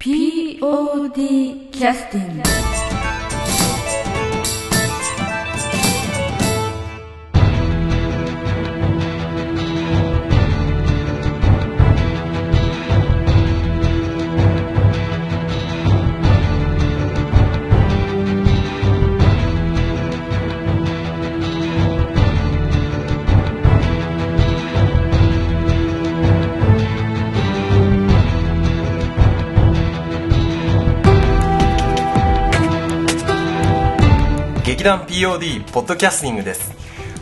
POD キャスティング劇団 POD ポッドキャスティングです。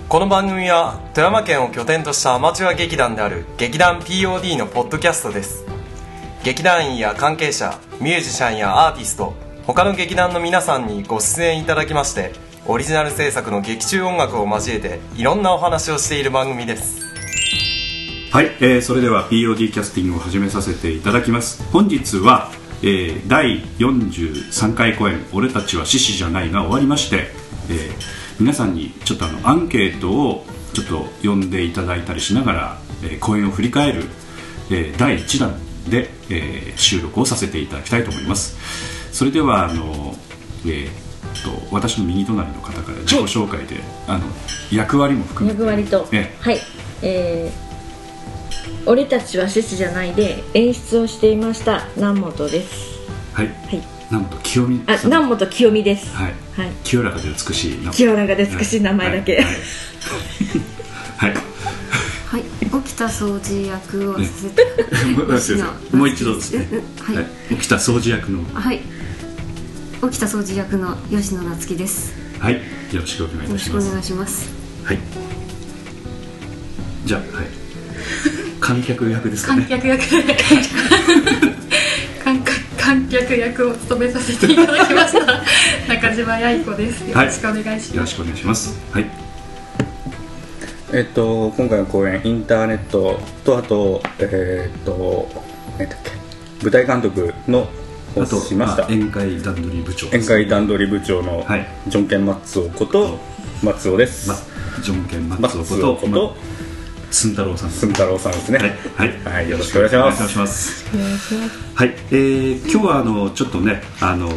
この番組は富山県を拠点としたアマチュア劇団である劇団 POD のポッドキャストです。劇団員や関係者ミュージシャンやアーティスト他の劇団の皆さんにご出演いただきましてオリジナル制作の劇中音楽を交えていろんなお話をしている番組です。はい、えーそれでは POD キャスティングを始めさせていただきます。本日は、えー第43回公演「俺たちは獅子じゃない」が終わりまして、えー皆さんにちょっとあのアンケートをちょっと読んでいただいたりしながら、えー公演を振り返る、えー第1弾で、えー収録をさせていただきたいと思います。それではあの、えーと私の右隣の方から自己紹介で、あの役割も含めて役割と、え。はい。えー俺たちは獅子じゃないで演出をしていました南本です。はい。はいなんと清美あ南本清美です。はい。はい。清らかで美しいな清らかで美しい名前だけ。はい。はい、はい、沖田掃除役をさせて、もう一度ですね。はい、はい、沖田掃除役の。はい、沖田掃除役の吉野夏樹です。はい。よろしくお願いいよろしくおたします願いします。はい。じゃあはい。観客役ですかね。観客役 観客役を務めさせていただきました 中島八重子です。よろしくお願いします、よろしくお願いします。はい。えっと、今回の公演インターネットとあとえーっと何だっけ？舞台監督のをあとしました。あ宴会段取り部長宴会段取り部長のはい。ジョンケン松尾こと松尾です、まジョンケン松松尾こと尾ことま寸太郎さん。です寸太郎さんですね。はい、はい。はい。よろしくお願いします。お願いします。はい、えー今日はあのちょっとねあの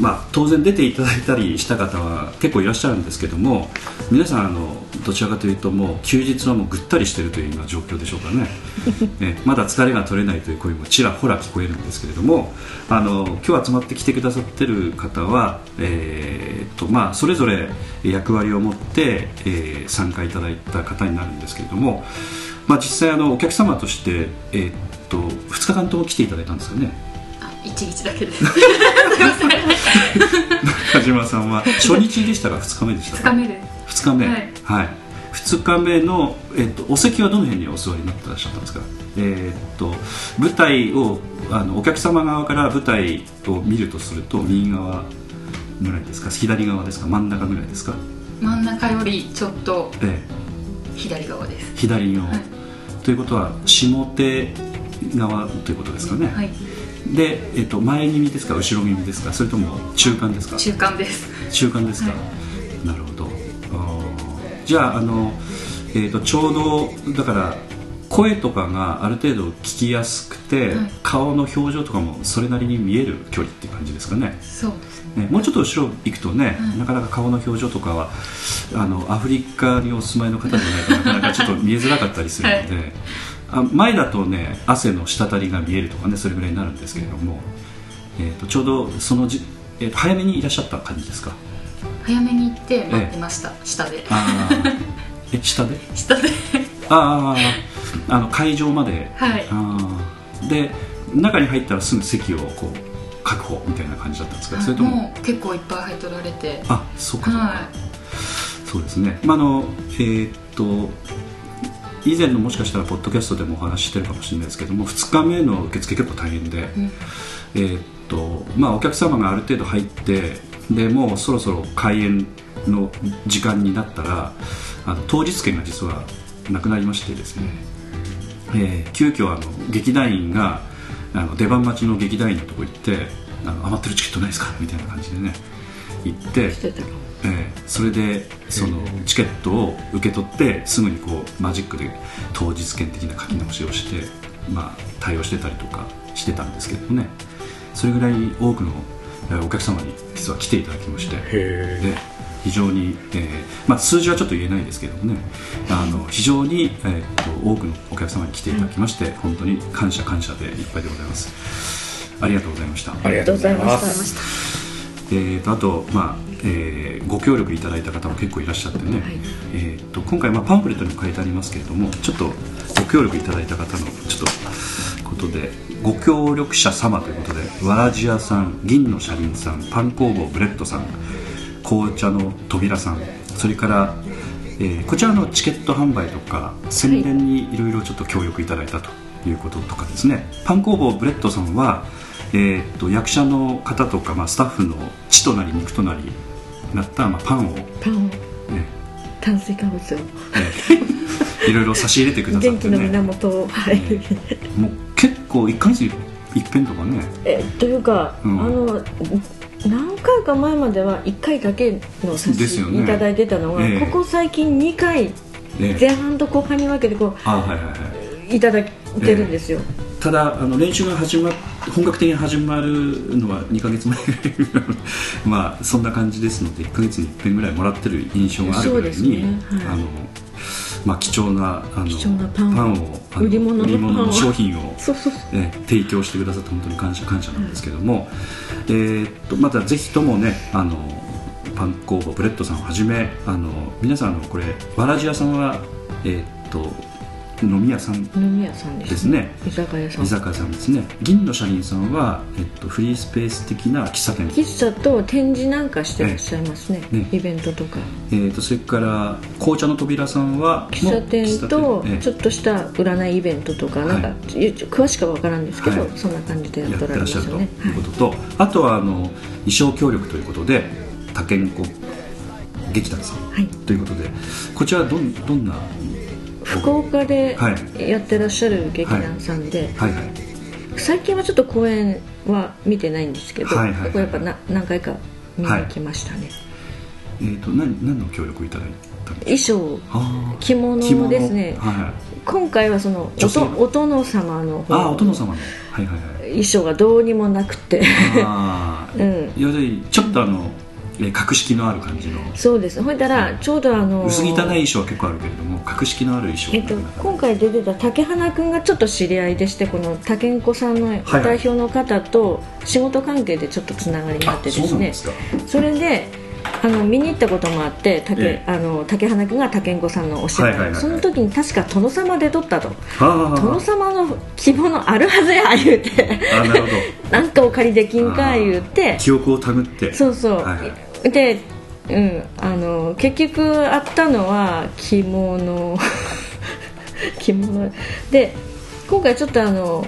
まあ当然出ていただいたりした方は結構いらっしゃるんですけども皆さんあのどちらかというともう休日はもうぐったりしているというような状況でしょうかね。ねまだ疲れが取れないという声もちらほら聞こえるんですけれどもあの今日集まってきてくださってる方は、えーとまあ、それぞれ役割を持って、えー参加いただいた方になるんですけれども、まあ、実際あのお客様として、えーと2日間とも来ていただいたんですよね。一日だけで。す中島さんは初日でしたか？2日目でした2か日目で。す2日目。はい。はい、2日目の、えっと、お席はどの辺にお座りになってらっしゃったんですか？えっと舞台をあのお客様側から舞台を見るとすると右側ぐらいですか？左側ですか？真ん中ぐらいですか、真ん中よりちょっとえ左側です。え、左側、はい。ということは下手側ということですかね、はいで、えっと、前耳ですか後ろ耳ですかそれとも中間ですか？中間です。中間ですか、はなるほど。じゃああの、えー、とちょうどだから声とかがある程度聞きやすくて、はい。顔の表情とかもそれなりに見える距離っていう感じですかね？そうですね。ねもうちょっと後ろ行くとね、はい。なかなか顔の表情とかはあのアフリカにお住まいの方じゃないとなかなかちょっと見えづらかったりするので、あ前だとね汗の滴りが見えるとかねそれぐらいになるんですけれども、えー、とちょうどそのじ、えーと早めにいらっしゃった感じですか？早めに行って待ってました、下で。ああえ下で？下で。あああの会場まで。はい。あー。で中に入ったらすぐ席をこう確保みたいな感じだったんですか？それとも？もう結構いっぱい入っとられて。あそうかそうか、はそうですね、まああのえーっと以前のもしかしたらポッドキャストでもお話ししてるかもしれないですけども2日目の受付結構大変で、うん。えーっとまあ、お客様がある程度入ってでもうそろそろ開演の時間になったらあの当日券が実はなくなりましてですね、えー急遽あの劇団員があの出番待ちの劇団員のとこ行ってあの余ってるチケットないですかみたいな感じでね行ってえーそれでそのチケットを受け取ってすぐにこうマジックで当日券的な書き直しをして、まあ、対応してたりとかしてたんですけどね。それぐらい多くのえーお客様に実は来ていただきましてへで非常に、えーまあ、数字はちょっと言えないですけどもね。あの非常に、えーっと多くのお客様に来ていただきまして、本当に感謝感謝でいっぱいでございます。ありがとうございました。ありがとうございまありがとうございすえー、とあと、まあえーご協力いただいた方も結構いらっしゃってね、えー、と今回、まあ、パンフレットにも書いてありますけれどもちょっとご協力いただいた方のちょっとことでご協力者様ということでわらじ屋さん銀の車輪さんパン工房ブレッドさん紅茶の扉さんそれから、えーこちらのチケット販売とか宣伝にいろいろちょっと協力いただいたと。いうこととかですね。パン工房ブレッドさんは、えー、と役者の方とか、まあ、スタッフの血となり肉となりなった、まあ、パンを、ねパンを。炭水化物を。えーいろいろ差し入れてくださって元気のね源を。はい。もう結構1ヶ月に一遍とかね。えというか、うん。あの何回か前までは1回だけの差しいただいてたのが、ええ。ここ最近2回ね前半と後半に分けてこあはいはいはい。ういただいてるんですよ、ただあの練習が始まっ本格的に始まるのは2ヶ月前ぐらい まあそんな感じですので1ヶ月に1遍ぐらいもらってる印象があるぐらいに、ね。はい。あのまあ、貴重なあのパンを売り物の商品を 提供してくださって本当に感謝感謝なんですけども、えーっとまたぜひともねあのパン工房ブレッドさんをはじめあの皆さんあのこれわらじ屋さんは、えーっと飲み屋さん。飲み屋さんですね。居酒屋さん。居酒屋さんですね。銀の車輪さんは、えっと、フリースペース的な喫茶店、喫茶と展示なんかしてらっしゃいますね,、ええ。ね。イベントとか。えっとそれから紅茶の扉さんは喫茶店とちょっとした占いイベントとかなんか、は詳しくは分からんですけど、はい。そんな感じでやってらっしゃると。いうことと、あとはあの衣装協力ということで他県子劇団さん。はい。ということでこちらはどんどんな福岡ではい。やってらっしゃる劇団さんで、はい。はい最近はちょっと公演は見てないんですけど、はいはいはい。やっぱな何回か見に行きましたね、えっ、と何何の協力をいただいたんです衣装。着物ですね。はいはい。今回はそのおとお殿様の方ああお殿様の。はいはいはい。衣装がどうにもなくて。うん。要するにちょっとあのえー格式のある感じの。そうです。ほいだらちょうどあの薄汚い衣装は結構あるけれども格式のある衣装えっと今回出てた竹花君がちょっと知り合いでしてこの竹ん子さんのはい代表の方と仕事関係でちょっとつながりがあってあですねそれであの見に行ったこともあって竹,、えあの竹花君が竹ん子さんのお芝居、はいはいはいはい。その時に確か殿様で撮ったと。殿様の着物あるはずや言うて。あなるほど。なんかお借りできんか言うて。記憶をたぐって。そうそう、はいはいで、うん、あの結局あったのは着物。着物。で今回ちょっとあの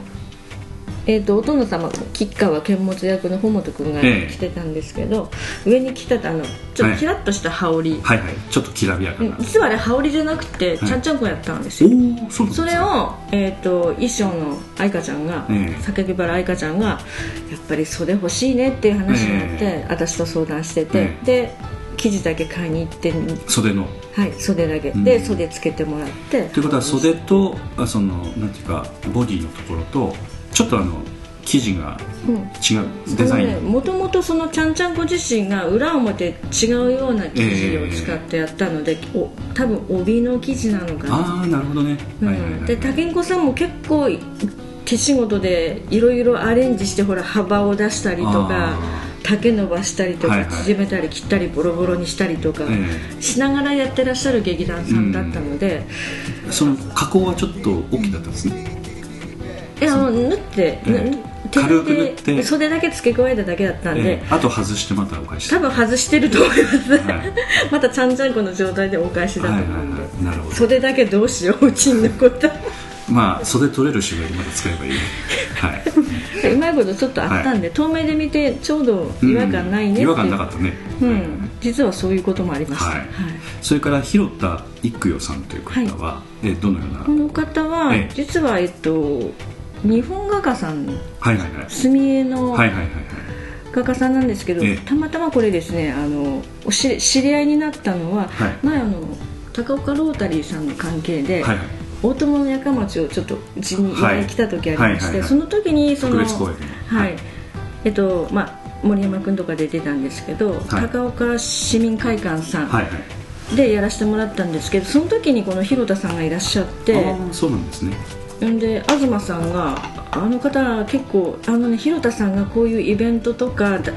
えー、とお殿様吉川剣持役の穂本君がええ。着てたんですけど、上に着てたあのちょっとキラッとした羽織、はいはい。ちょっときらびやかな、うん実はあれ羽織じゃなくて、はい。ちゃんちゃんこやったんですよ。おおそすか。それを、えー、と衣装の愛花ちゃんが、ええ。榊原愛花ちゃんがやっぱり袖欲しいねっていう話になって、え私と相談してて、えで生地だけ買いに行って、袖の。はい、袖だけ、うん。で袖つけてもらって。ということは袖とあそのなんていうかボディのところとちょっとあの生地がうん。違うデザイン、もともとそのちゃんちゃんこ自身が裏表違うような生地を使ってやったので、お多分帯の生地なのかな。ああなるほどね、うん。はいはいはいで竹ん子さんも結構手仕事でいろいろアレンジしてほら幅を出したりとかあ丈伸ばしたりとか、縮めたり切ったりボロボロにしたりとか、えしながらやってらっしゃる劇団さんだったので、えその加工はちょっと大きかったですねいやあの縫って、軽く縫って。で袖だけ付け加えただけだったんで、ええ。あと外してまたお返し。多分外してると思います、はい。またちゃんちゃんこの状態でお返しだとはい思うんで、はいはい。なるほど。袖だけどうしよううちに残ったまあ袖取れる芝居でまた使えばいいね。はい、うまいことちょっとあったんで、遠目で見てちょうど違和感ないね違和感なかったね、うん、実はそういうこともありました、はい。それから広田育代さんという方は、えどのような？この方は、ええ。実は、えっと、日本画家さん。はいはいはい。墨絵のはいはいはいはい。画家さんなんですけど、ええ。たまたまこれですねあのおし知り合いになったのは、はい。前あの高岡ロータリーさんの関係で、はいはい。大友のやか町をちょっとうちに依頼来た時ありまして、はいはいはいはい。その時にそのはい、えっとまあ森山君とかで出たんですけど、高岡市民会館さん、はいはい。でやらせてもらったんですけどその時にこの広田さんがいらっしゃってそうなんですねんで東さんがあの方結構あのね広田さんがこういうイベントとかだ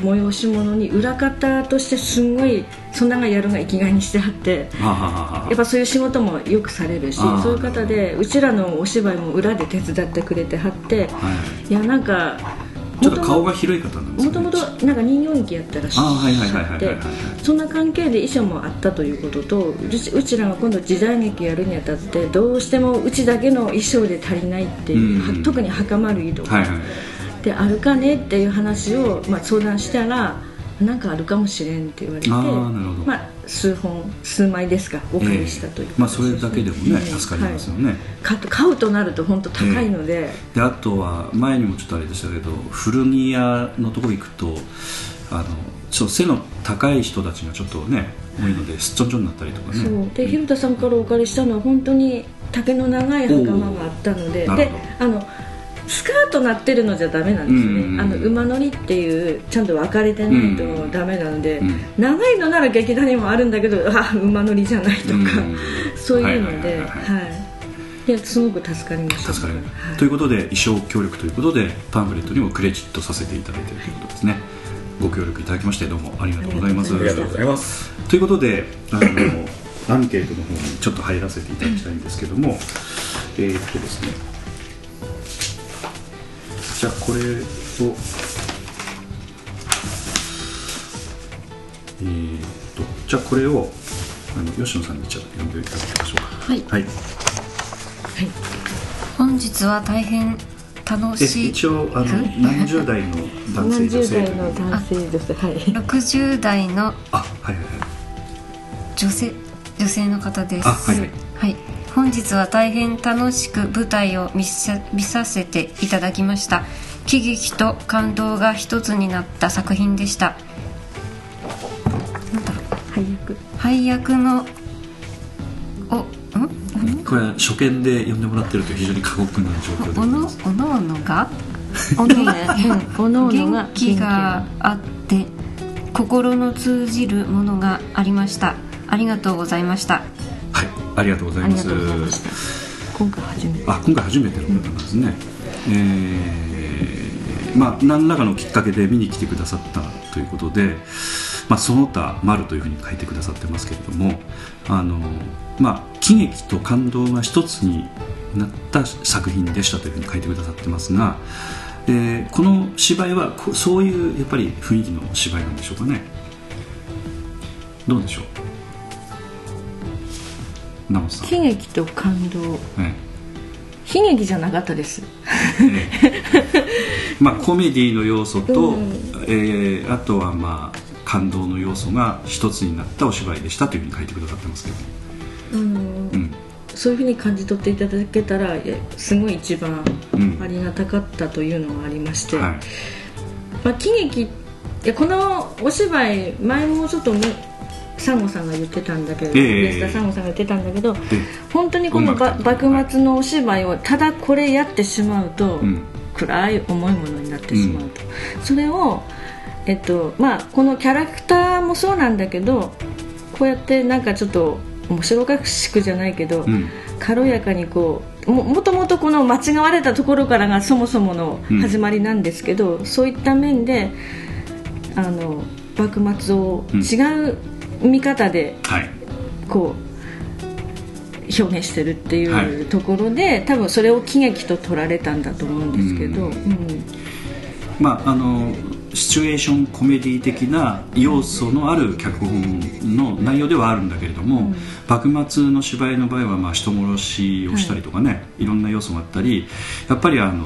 催し物に裏方としてすんごいそんながやるが生きがいにしてあってやっぱそういう仕事もよくされるしそういう方でうちらのお芝居も裏で手伝ってくれてはってはいやなんかちょっと顔が広い方なんですもともとなんか人形劇やったらっしあーはいはいはいゃってそんな関係で衣装もあったということとうちうちらが今度時代劇やるにあたってどうしてもうちだけの衣装で足りないっていう、うん。は特に袴類とか、はいはい。であるかねっていう話を、まあ、相談したらなんかあるかもしれんって言われてあーなるほど。まあ、数本数枚ですかお借りしたという、ええまあそれだけでもねええ助かりますよね、買う買うとなると本当高いので、であとは前にもちょっとあれでしたけど古着屋のところ行くとあのちょ背の高い人たちがちょっとね多いのですっちょんちょんになったりとかね。そう。で広田さんからお借りしたのは本当に丈の長い袴があったので。であのスカートなってるのじゃダメなんですね、うんあの馬乗りっていうちゃんと分かれてないとダメなので、うん。長いのなら劇団にもあるんだけどあ馬乗りじゃないとか、うん。そういうので、はいすごく助かりました。助かる、はい。ということで衣装協力ということでパンフレットにもクレジットさせていただいているということですね。ご協力いただきましてどうもありがとうございます。ありがとうございます。ということであのアンケートの方にちょっと入らせていただきたいんですけどもえーっとですねじゃあこれをえーっとじゃあこれをあの吉野さんにじゃあ読んでいただきましょうか。はい。はい。本日は大変楽えしい。一応あの何十代の男性何十女性代の男性女性。はい。60代のあはいはいはい。女性女性の方です。あはいはい。はい本日は大変楽しく舞台を見さ見させていただきました。喜劇と感動が一つになった作品でした。なんだ？ろう配役。配役のおん？これは初見で読んでもらってると非常に過酷な状況でごおのおのおのが？おのおの うん。おのが元気があって心の通じるものがありました。ありがとうございました。はいありがとうございます。今回初めて。あ今回初めての方なんですね、えーまあ何らかのきっかけで見に来てくださったということで、まあ、その他丸というふうに書いてくださってますけれどもあのまあ喜劇と感動が一つになった作品でしたというふうに書いてくださってますが、えーこの芝居はこそういうやっぱり雰囲気の芝居なんでしょうかね。どうでしょう？喜劇と感動。え悲劇じゃなかったです。えまあコメディの要素と、うんえーあとはまあ感動の要素が一つになったお芝居でしたというふうに書いてくださってますけど、うん。うん。そういうふうに感じ取っていただけたらすごい一番うん。ありがたかったというのがありまして、はい。まあ、喜劇いやこのお芝居前もちょっとねサンゴさんが言ってたんだけど、ええ。安田サンゴさんが言ってたんだけどで本当にこの幕末のお芝居をただこれやってしまうと、うん。暗い重いものになってしまうと、それを、えっとまあ、このキャラクターもそうなんだけどこうやってなんかちょっと面白おかしくじゃないけど、うん。軽やかにこうももともとこの間違われたところからがそもそもの始まりなんですけど、そういった面であの幕末を違う見方ではい。こう表現してるってはい。いうところで、多分それを喜劇と取られたんだと思うんですけど、うん。うん。まああのシチュエーションコメディ的な要素のある脚本の内容ではあるんだけれども、幕末の芝居の場合はまあ人殺しをしたりとかね、い、ろんな要素があったりやっぱりあの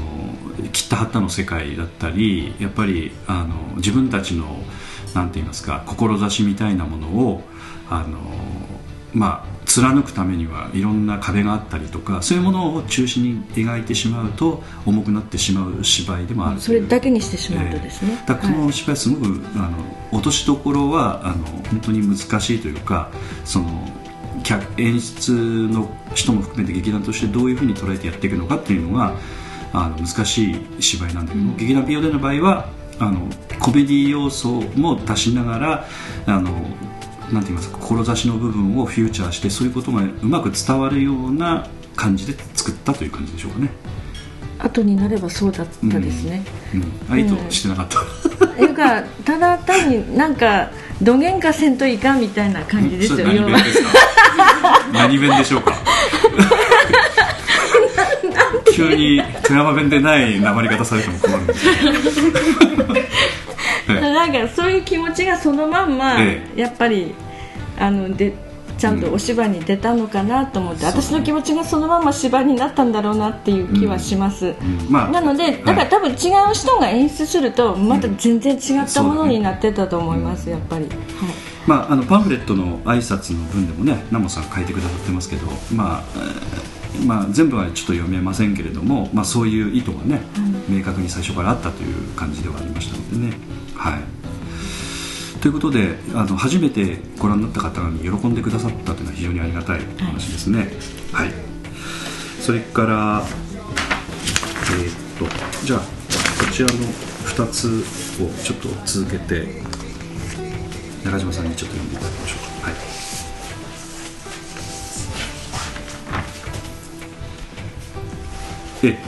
切ったはったの世界だったりやっぱりあの自分たちのなんて言いますか志みたいなものをあのまあ貫くためにはいろんな壁があったりとかそういうものを中心に描いてしまうと重くなってしまう芝居でもあるそれだけにしてしまうとですね、だからこはい。の芝居すごく、あの落としどころはあの本当に難しいというかその客演出の人も含めて劇団としてどういうふうに捉えてやっていくのかっていうのがあの難しい芝居なんだけど、劇団 POD の場合はあのコメディ要素も出しながらあのなんて言いますか志の部分をフューチャーしてそういうことがうまく伝わるような感じで作ったという感じでしょうかね。後になればそうだったですね、うん、あ意図してなかった。いうかただ単になんかどげんかせんといかんみたいな感じですよ何弁ですか？何弁でしょうか？急に富山弁でないなまり方されても困るんです なんかそういう気持ちがそのまんま、えやっぱりあのでちゃんとお芝居に出たのかなと思って、私の気持ちがそのまま芝居になったんだろうなっていう気はします、うん。まあなのでだから多分違う人が演出するとまた全然違ったものになってたと思います、やっぱり、はい、まあ、あのパンフレットの挨拶の文でもねナモさん書いてくださってますけど、まあえーまあ、全部はちょっと読めませんけれども、まあ、そういう意図がね、明確に最初からあったという感じではありましたのでね。はいということであの初めてご覧になった方に喜んでくださったというのは非常にありがたい話ですね。はい、それからえーっとじゃあこちらの2つをちょっと続けて中島さんにちょっと読んでいただきましょうか。はいえ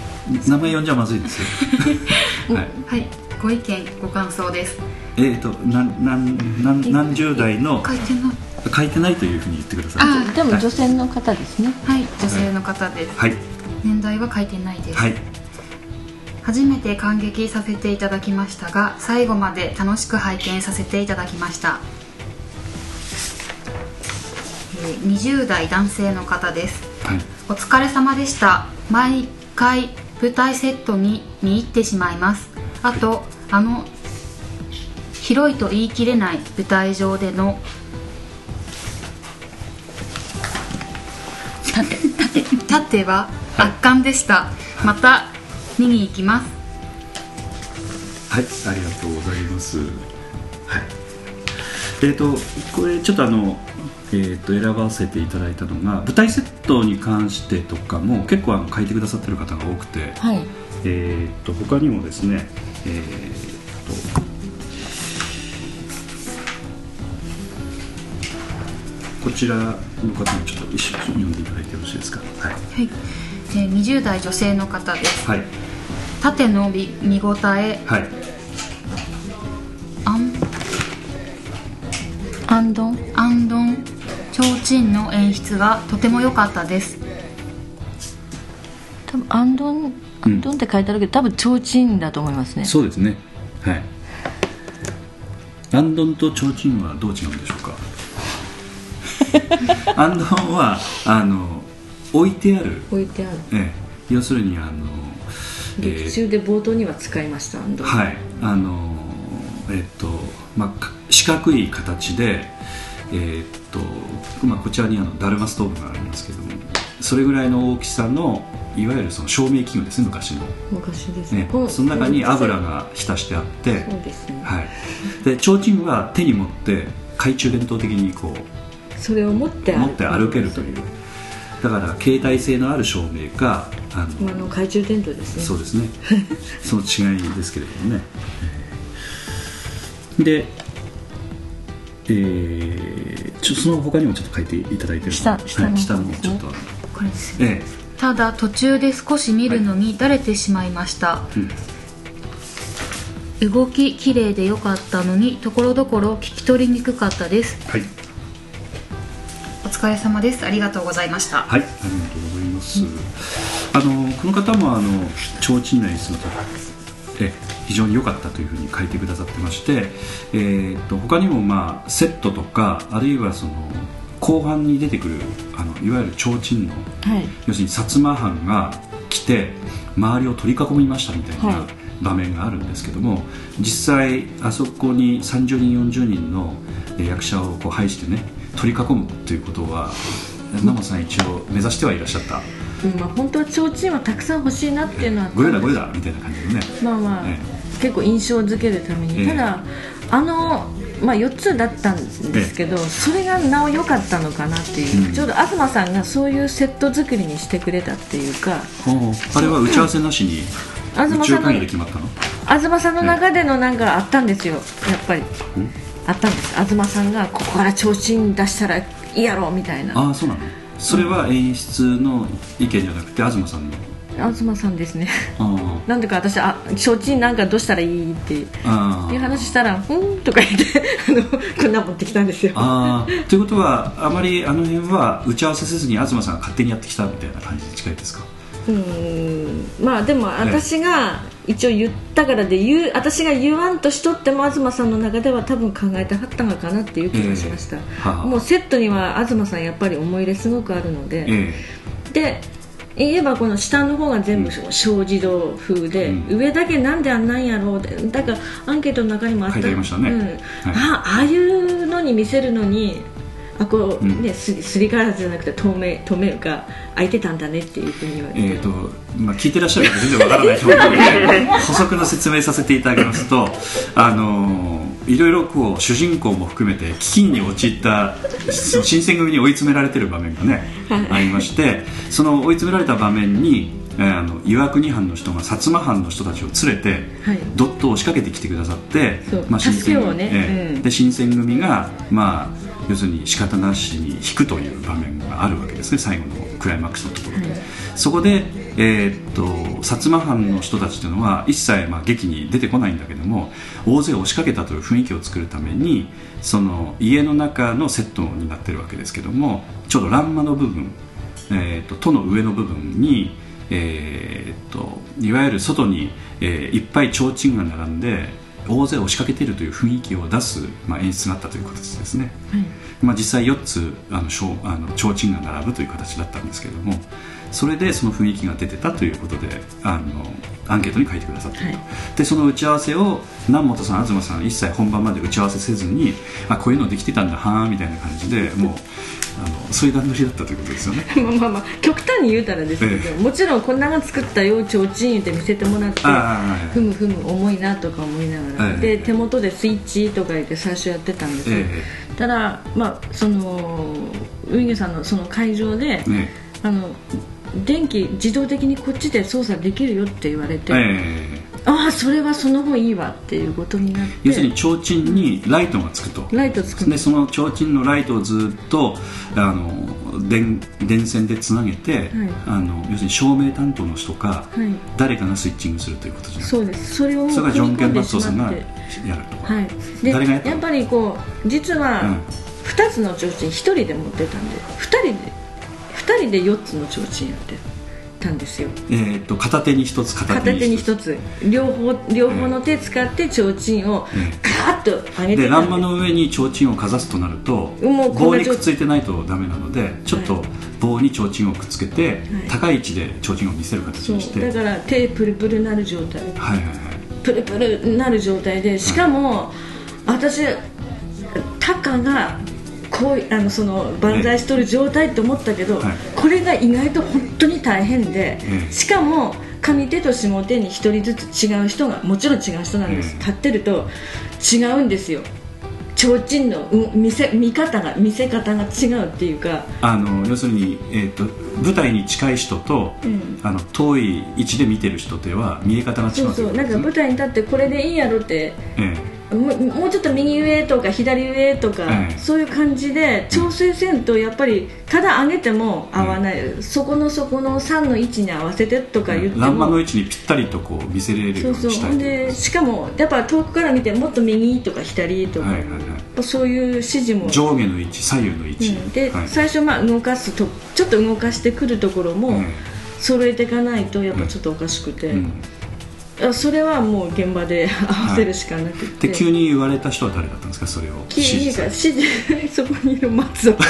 名前呼んじゃまずいですよ。はい。はい。ご意見ご感想です。えっ、と何十代の書いてない書いてないというふうに言ってください。あでも女性の方ですね、はい。女性の方です、はい。年代は書いてないです、はい。初めて感激させていただきましたが最後まで楽しく拝見させていただきました、えー20代男性の方です。はい。お疲れ様でした。毎回舞台セットに見入ってしまいますあとあの広いと言い切れない舞台上での縦縦縦は圧巻でした、また見に行きますはい、ありがとうございます。はい。えっ、とこれちょっとあのえっ、と選ばせていただいたのが舞台セットに関してとかも結構あの書いてくださってる方が多くて、はいえっ、と他にもですね、えっ、とこちらの方にちょっと一緒に読んでいただいてよろしいですか？はい。はい、えー20代女性の方ですはい。縦の見見応えはい。アンアンドンアンドン提灯の演出がとても良かったです。多分アンドンアンドンって書いてあるけど、多分提灯だと思いますね。そうですね。はい。アンドンと提灯はどう違うんでしょうか？アンドンはあの置いてある、置いてある。ええ、要するにあの、え劇中で冒頭には使いましたアンドンはい。あのえっとまあか四角い形でえっとまあこちらにあのダルマストーブがありますけどもそれぐらいの大きさのいわゆるその照明器具ですね昔の、昔です。ねこ、その中に油が浸してあってそうですね、はい、で提灯は手に持って懐中電灯的にこそれを持ってう持って歩けるという。だから携帯性のある照明かあの、今の懐中電灯ですね。そうですね。その違いですけれどもね。でえー、ちょその他にもちょっと書いていただいてるの？下下のはい、下のちょっとこれですよえただ途中で少し見るのに慣れてしまいました、動き綺麗で良かったのにところどころ聞き取りにくかったです。えはい。お疲れ様です。ありがとうございました。はい、ありがとうございます。あのこの方もあの提灯の演出のとえ非常に良かったというふうに書いてくださってまして、えー、と他にもまあセットとかあるいはその後半に出てくるあのいわゆる提灯のはい。要するに薩摩藩が来て周りを取り囲みましたみたいなはい。場面があるんですけども、実際あそこに30人40人のえ役者をこう配してね取り囲むということは生さん一応目指してはいらっしゃったうんまあ、本当は提灯はたくさん欲しいなっていうのはごれだごれだみたいな感じでね。まあまあ、え結構印象づけるために、ええ。ただあの、まあ、4つだったんですけど、それがなお良かったのかなっていう、うん。ちょうど東さんがそういうセット作りにしてくれたっていうか。あれは打ち合わせなしに東さんの宇宙会議で決まったの？東さんの中でのなんかあったんですよ。やっぱり。あったんです。東さんがここから提灯出したらいいやろみたいな。ああそうなの？それは演出の意見じゃなくて東さんの？東さんですね。あなんでか私あ提灯なんかどうしたらいいっていう話したら「うん」とか言って あのこんな持ってきたんですよ。ああ。ということはあまりあの辺は打ち合わせせずに東さんが勝手にやってきたみたいな感じに近いですか？うーん。まあでも私が一応言ったからで言う私が言わんとしとっても東さんの中では多分考えてはったのかなっていう気がしました、ええはあ。もうセットには東さんやっぱり思い入れすごくあるので、えで言えばこの下の方が全部小児童風で、うん。上だけなんであんなんやろうでだからアンケートの中にもあった。あああいうのに見せるのにあこう、うん。ねすすりガラスじゃなくて透明透明が開いてたんだねっていうふうにえーとまあ、聞いてらっしゃる方全然わからないと思うので 補足の説明させていただきますと、あのーいろいろこう主人公も含めて飢饉に陥った新選組に追い詰められてる場面がね、ありましてその追い詰められた場面に、えーあの岩国藩の人が薩摩藩の人たちを連れて、はい。ドットを押しかけてきてくださってまあ、新選組で新選組が、まあ、要するに仕方なしに引くという場面があるわけですね最後のクライマックスのところで、そこで、えーっと薩摩藩の人たちというのは一切、まあ、劇に出てこないんだけども大勢押しかけたという雰囲気を作るためにその家の中のセットになってるわけですけどもちょうど欄間の部分、えーっと戸の上の部分にえーっといわゆる外に、えーいっぱい提灯が並んで大勢押しかけているという雰囲気を出す、まあ、演出があったという形ですね、まあ、実際4つあのあの提灯が並ぶという形だったんですけどもそれでその雰囲気が出てたということであのアンケートに書いてくださったと、はい。でその打ち合わせを南本さん東さん一切本番まで打ち合わせせずにあこういうのできてたんだはーみたいな感じでもうあのそういう段取りだったということですよね。まあまあまあ極端に言うたらですけど、えもちろんこんなの作ったよ提灯って見せてもらってああふむふむ重いなとか思いながら、ええ。で手元でスイッチとか言って最初やってたんですよ、えただまあそのウィンゲさんのその会場で、あの電気自動的にこっちで操作できるよって言われて、ええああそれはその方いいわっていうことになって。要するに提灯にライトがつくと。ライトつくんでその提灯のライトをずっとあの電電線でつなげて、あの要するに照明担当の人か、はい。誰かがスイッチングするということじゃなくてそうです。それをそれがジョン・ケン・バッ組ソーさんがやると、はい。で誰がやっやっぱりこう実はうん。2つの提灯1人で持ってたんで2人で2人で4つの提灯やってたんですよ。えー、と片手に一つ片片手に一つ。1つ。両方両方の手使って提灯をガーッと上げてで欄間の上に提灯をかざすとなるともう棒にくっついてないとダメなのでちょっと棒に提灯をくっつけて、高い位置で提灯を見せる形にしてだから手プルプルなる状態。はいはいはい。プルプルなる状態でしかも、私タカがこうあのその万歳しとる状態って思ったけど、はい。これが意外と本当に大変で、ええしかも上手と下手に1人ずつ違う人がもちろん違う人なんです、ええ立ってると違うんですよ。提灯のうん見せ見方が見せ方が違うっていうか。あの要するに、えー、と舞台に近い人と、ん。あの遠い位置で見てる人では見え方が違そううそう。なんか舞台に立ってこれでいいやろってえもうもうちょっと右上とか左上とか、ええそういう感じで調整せんとやっぱりただ上げても合わない、そこのそこの3の位置に合わせてとか言ってえ欄間のも位置にぴったりとこう見せれるよそうにしたいでしかもやっぱ遠くから見てもっと右とか左とか、はいはいはい。そういう指示も。上下の位置左右の位置、うん。で、はい。最初まあ動かすとちょっと動かしてくるところもえ揃えていかないとやっぱちょっとおかしくて、えうん。あそれはもう現場で合わせるしかなくて、で急に言われた人は誰だったんですか？それを。指示 そこにいる松尾君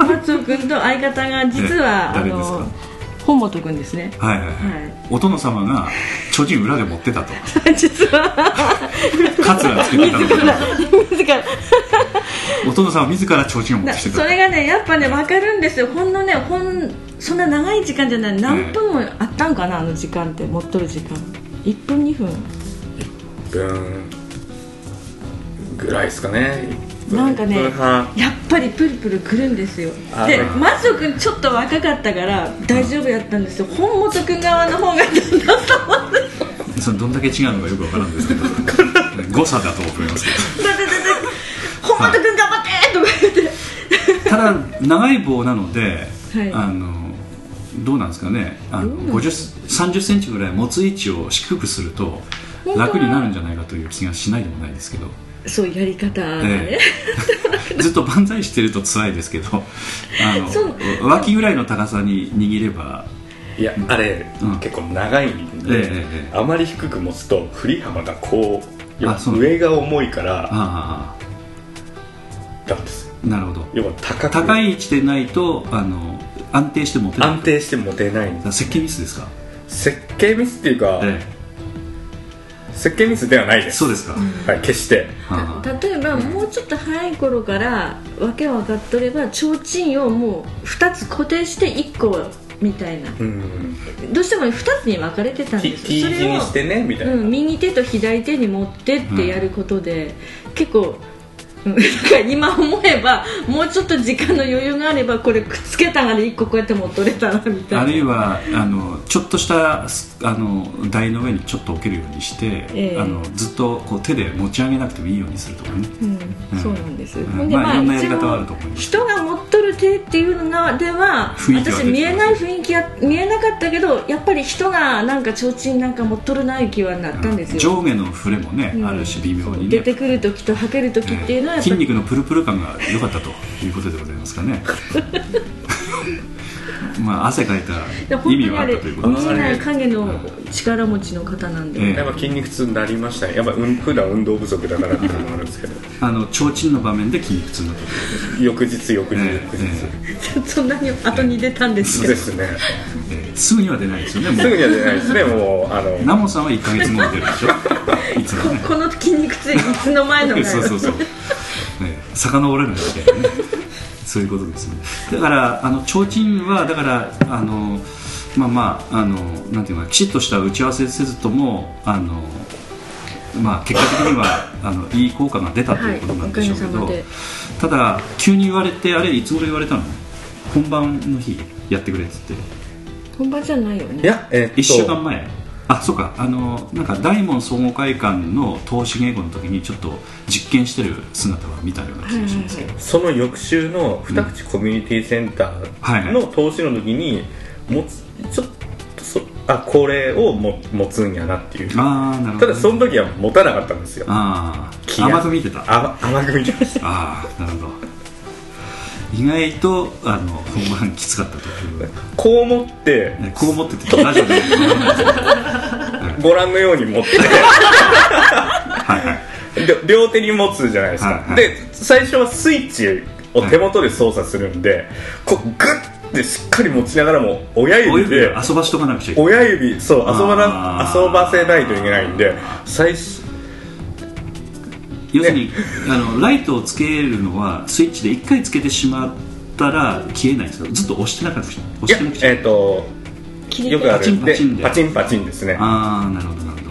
松尾君と相方が実はあの本本君ですね。はいはいはい、はい。お殿様が提灯裏で持ってたと。実は。カツラつけてたの自ら自ら。お殿様自ら提灯を持ってきてたそれがねやっぱね分かるんですよ。ほんのねほんそんな長い時間じゃない。何分もあったんかなあの時間って持っとる時間1分2分。分ぐらいですかね。なんかね1分半。やっぱりプルプルくるんですよ。あでうん松尾君ちょっと若かったから大丈夫やったんですよ。本本君側の方が旦那様でそのどんだけ違うのかよくわからんですけど。誤差だと思いますけ本間君頑張ってとか言って。どただ長い棒なので、はい。あのどうなんですかね。あの50 30センチぐらい持つ位置を低くすると楽になるんじゃないかという気がしないでもないですけど、そういうやり方がね、ええ。ずっと万歳してると辛いですけど。あそう。の脇ぐらいの高さに握れば。いやあれ、うん。結構長いんで、ええええあまり低く持つと振り幅がこうあそう。上が重いからあなんです。なるほど。要は高く。高い位置でないとあの安定して持てない。安定して持てない設計ミスですか、設計ミスっていうか、え設計ミスではないえ、です。そうですか、はい決して。はあ。例えばもうちょっと早い頃からわけ分かっとれば提灯をもう2つ固定して1個みたいな。うん。どうしても2つに分かれてたん T, です T 字にしてねみたいな、うん、右手と左手に持ってってやることで、結構うん。なんか 今思えばもうちょっと時間の余裕があればこれくっつけたがで1個こうやって持っとれたなみたいな。あるいはあのちょっとしたあの台の上にちょっと置けるようにして、ええ。あのずっとこう手で持ち上げなくてもいいようにするとかね、うん。うん。そうなんです、うん。でまあいろんなやり方はあると思います。人が持っとる手っていうのがでは私見えない雰囲気は見えなかったけどやっぱり人がなんか提灯なんか持っとるな気はなったんですよ、上下の触れもね、うんあるし微妙にね。出てくる時とはける時っていうのは筋肉のプルプル感が良かったと。いうことでございますかね。まあ汗かいた意味にあれはあったということです見えない。ね影の力持ちの方なんで、ええ。やっぱ筋肉痛になりましたね。やっぱうん普段運動不足だからっていうのもあるんですけど。あの提灯の場面で筋肉痛になった翌日翌日え翌日、えそんなに後に出たんですけどそうですね。ええ。すぐには出ないですよねもう。すぐには出ないですねもうあの。ナモさんは1か月後に出るでしょ。いつもね。この筋肉痛いつの前の。そうそうそう、遡らなきゃいなねそういうことですねだからあの提灯はだからあのまあまああのなんていうのかきちっとした打ち合わせせずともあのまあ結果的にはあのいい効果が出たということなんでしょうけど、はいただ急に言われてあれいつ頃言われたの本番の日やってくれっつって本番じゃないよねいやえー1週間前あそうか。あのなんか大門総合会館の投資稽古の時にちょっと実験してる姿は見たような気がしますけど、その翌週の二口コミュニティセンターの投資の時にもつちょっとそあこれをも持つんやなっていう。ああなるほど、ただその時は持たなかったんですよ。ああ甘く見てた。ああ甘く見てました。あーなるほど意外とあの本番きつかったとこう持ってねこう思っててラジオで ご覧のように持って。はいはい。で両手に持つじゃないですか、はいはい。で最初はスイッチを手元で操作するんで、こうグッてしっかり持ちながらも親お指で遊ばしとかなくちゃ親指そう遊ばな遊ばせないといけないんで最初要するに、あのライトをつけるのはスイッチで1回つけてしまったら消えないんですかずっと押してなかった押してなくちゃえっ、と切りよくあパチンるパチンで。パチンパチンですね。ああなるほどなるほど。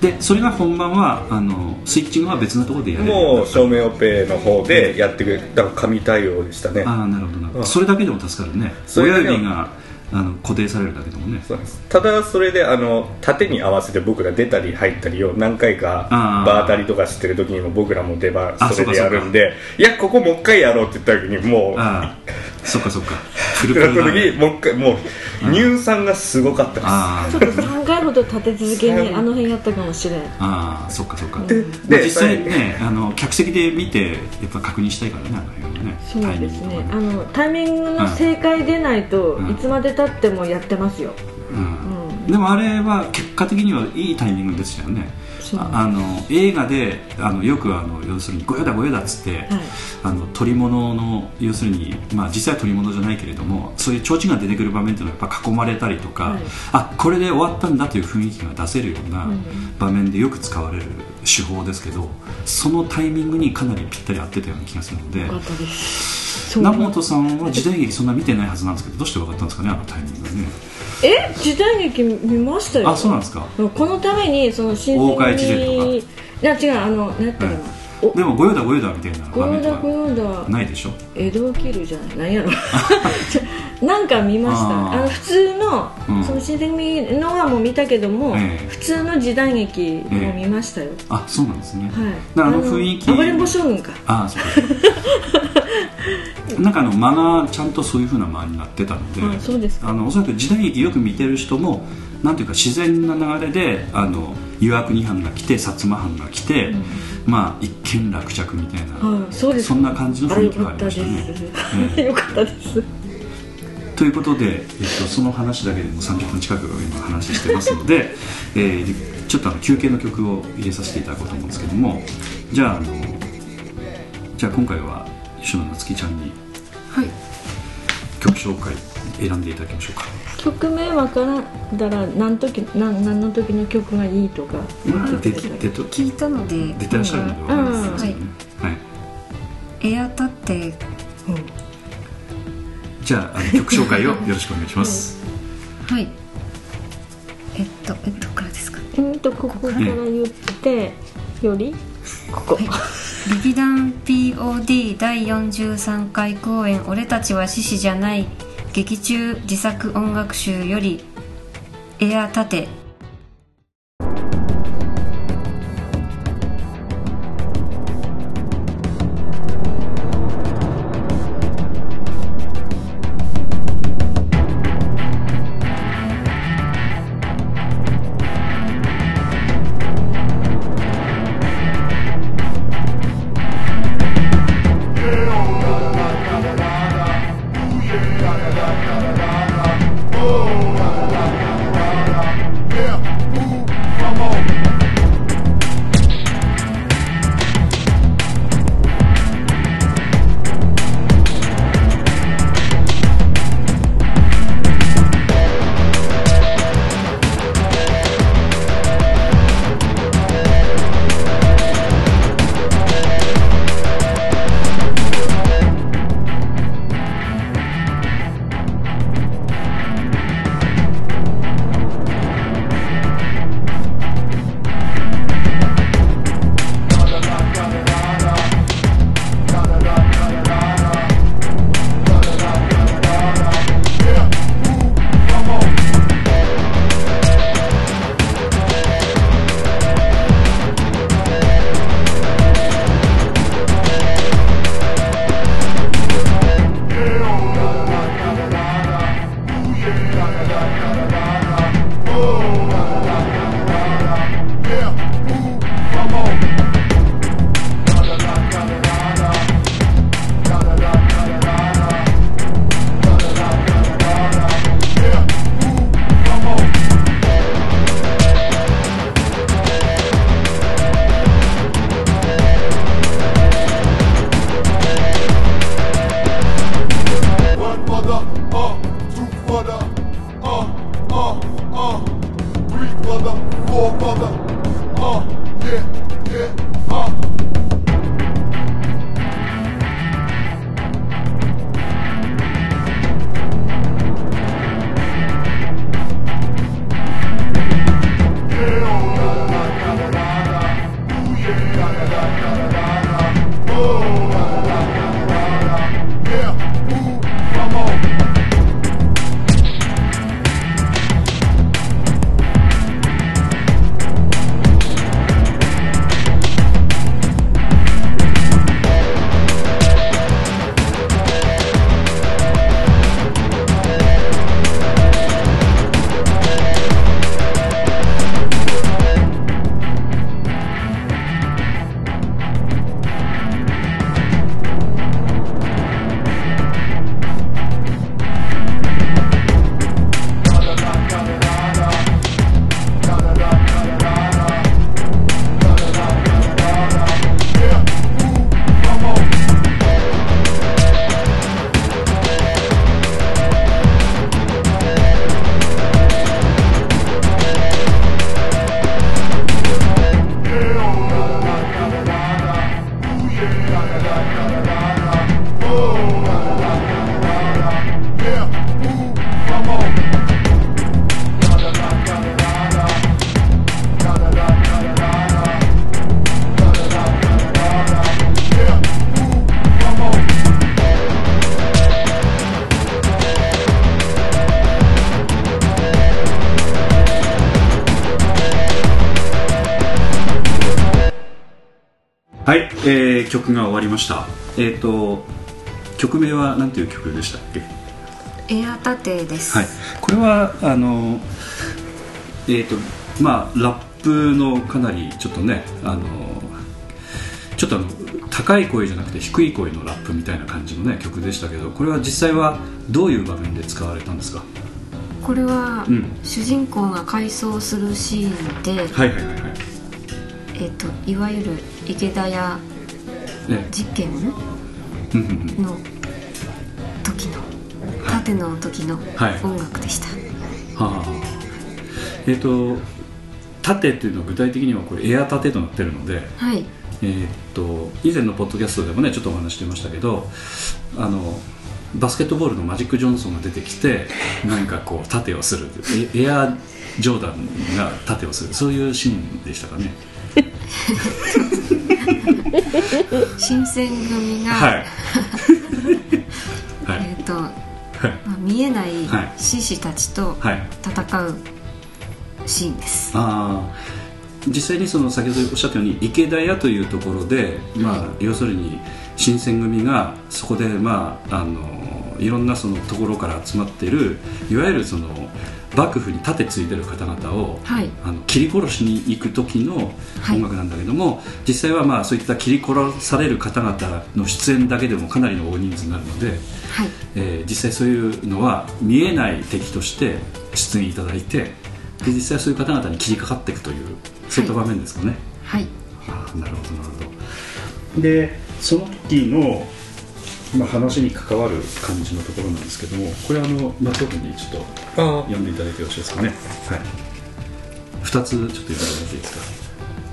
でそれが本番はあのスイッチングは別のところでやれるもう照明オペの方でやってくれだから紙対応でしたね。ああなるほどなるほど。うん。それだけでも助かるね。親指があの固定されるだけでもね。そうです。ただそれであの縦に合わせて僕ら出たり入ったりを何回か場当たりとかしてる時にも僕らも出番あそれでやるんでいやここもう一回やろうって言った時にもうああそっかそっかプルプルだ時にもう一回もう乳酸がすごかったです。あちょっと3回ほど立て続けにあの辺やったかもしれん。あああそっかそっか。でまあ実際ねあの客席で見てやっぱ確認したいからねあの辺はねそうですね。あタイミングとかね。のタイミングの正解出ないとうん。いつまでたってもやってますよ、うん。うん。でもあれは結果的にはいいタイミングですよねああの映画であのよくあの要するに「ごよだごよだ」っつって、はい。あの取り物の要するに、まあ、実際は取り物じゃないけれどもそういう提灯が出てくる場面っていうのはやっぱ囲まれたりとか、はい。あこれで終わったんだという雰囲気が出せるようなうん場面でよく使われる手法ですけどそのタイミングにかなりぴったり合ってたような気がするので南本さんは時代劇そんな見てないはずなんですけどどうして分かったんですかねあのタイミングがねえ時代劇見ましたよ。あそうなんですかこのためにその新大岡越前にいや違うあの何やったかな、でも「ごよだごよだ」みたいなごよだご場面とかよだ。ないでしょ？江戸を切るじゃない。何やろ。なんか見ました。あの普通の、うん。その新選組のはもう見たけども、ええ。普通の時代劇も見ましたよ、あそうなんですね、はい。だからあの雰囲気。暴れん坊将軍か。ああそうか。なんかあの間がちゃんとそういうふうな間になってたのであそうですか。あのおそらく時代劇よく見てる人もなんていうか自然な流れであの岩国藩が来て薩摩藩が来て、まあ一見落着みたいな、はいそうです。そんな感じの雰囲気がありましたね。す、よかったです。ということで、えっと、その話だけでも30分近く今話してますので、えーちょっとあの休憩の曲を入れさせていただこうと思うんですけどもじゃああのじゃあ今回は吉野夏樹ちゃんにはい曲紹介選んでいただきましょうか。曲名わからんだら何時何何の時の曲がいいとか。まあ、と聞いたので。出てらっしゃるのでわかりますよね、はい、エアタってじゃああの曲紹介を よろしくお願いします。はい。えっとえどっからですかうんとここから言ってより？ここ、劇団 POD 第43回公演「俺たちは獅子じゃない」劇中自作音楽集より「エア立て」「曲名は何ていう曲でしたっけ？エアタテです。はい。これはあのえっ、ー、とまあラップのかなりちょっとねあのちょっとあの高い声じゃなくて低い声のラップみたいな感じのね曲でしたけどこれは実際はどういう場面で使われたんですか？これは、うん、主人公が回想するシーンで、はいはいはいはい。えーと、いわゆる池田屋実験？の時の縦の時の音楽でした、はい、はあえっ、ー、と縦っていうのは具体的にはこれエア縦となってるので、はい、えー、っと以前のポッドキャストでもねちょっとお話してましたけどあのバスケットボールのマジック・ジョンソンが出てきて何かこう盾をするエアジョーダンが盾をする。そういうシーンでしたかね 新選組が、はい。えっと、まあ、見えない獅子たちと戦うシーンです、はい、ああ実際にその先ほどおっしゃったように池田屋というところで、まあ、要するに新選組がそこで、まあ、あのいろんなそのところから集まっているいわゆるその幕府に盾ついてる方々を、はい、あの切り殺しに行く時の音楽なんだけども、はい、実際はまあそういった切り殺される方々の出演だけでもかなりの大人数になるので、はい、えー、実際そういうのは見えない敵として出演いただいてで実際そういう方々に切りかかっていくというそういった場面ですかね。はい、あなるほどなるほど。でその時の、まあ、話に関わる感じのところなんですけどもこれあの松尾君にちょっと読んでいただいてよろしいですかね。はい。2つちょっと読んでもらっていいですか？